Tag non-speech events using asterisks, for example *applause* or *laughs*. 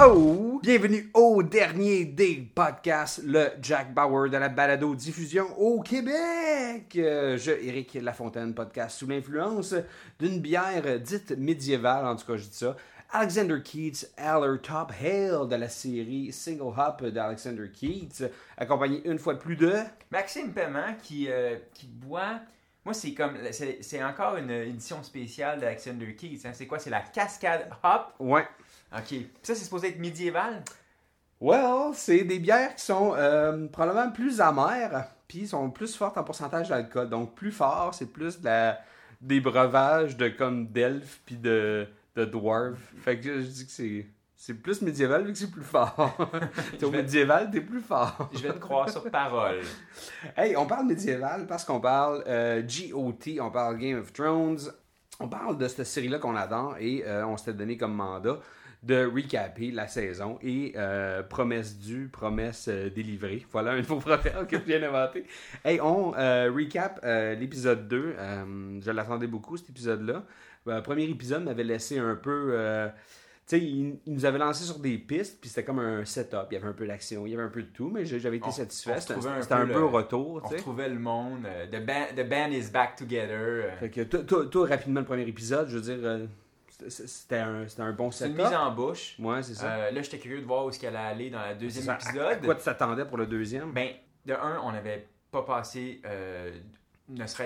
Oh! Bienvenue au dernier des podcasts, le Jack Bauer de la balado diffusion au Québec. Euh, je, Éric Lafontaine, podcast sous l'influence d'une bière dite médiévale, en tout cas je dis ça. Alexander Keats, Aller Top Hail de la série Single Hop d'Alexander Keats, accompagné une fois de plus de... Maxime Paiement qui, euh, qui boit. Moi, c'est comme. C'est c'est encore une édition spéciale d'Alexander Keys. hein. C'est quoi? C'est la Cascade Hop? Ouais. Ok. Puis ça, c'est supposé être médiéval? Well, c'est des bières qui sont euh, probablement plus amères, puis sont plus fortes en pourcentage d'alcool. Donc plus fort, c'est plus de la, des breuvages de comme d'elfes puis de, de dwarves. Fait que je dis que c'est c'est plus médiéval vu que c'est plus fort. T'es *laughs* au vais- médiéval, t'es plus fort. Je vais te croire sur parole. Hey, on parle médiéval parce qu'on parle euh, GOT, on parle Game of Thrones, on parle de cette série-là qu'on adore et euh, on s'était donné comme mandat de recaper la saison et euh, promesse due, promesse euh, délivrée. Voilà un nouveau proverbe que je viens d'inventer. Hey, on recap l'épisode 2. Euh, je l'attendais beaucoup, cet épisode-là. Le premier épisode m'avait laissé un peu... tu sais, il, il nous avait lancé sur des pistes, puis c'était comme un setup. Il y avait un peu d'action, il y avait un peu de tout, mais j'avais été On- satisfait. C'était un peu au retour. On retrouvait le monde. euh, the, band, the band is back together. euh. Fait que toi, rapidement, le premier épisode, je veux dire, euh, c'était- un, un bon C'est setup. une mise en bouche. Ouais, c'est ça. Euh, là, j'étais curieux de voir où est-ce qu'elle allait aller dans le C'est deuxième ça. À- épisode. À quoi tu t'attendais pour le deuxième? Ben, de un, on n'avait pas passé, euh, ne serait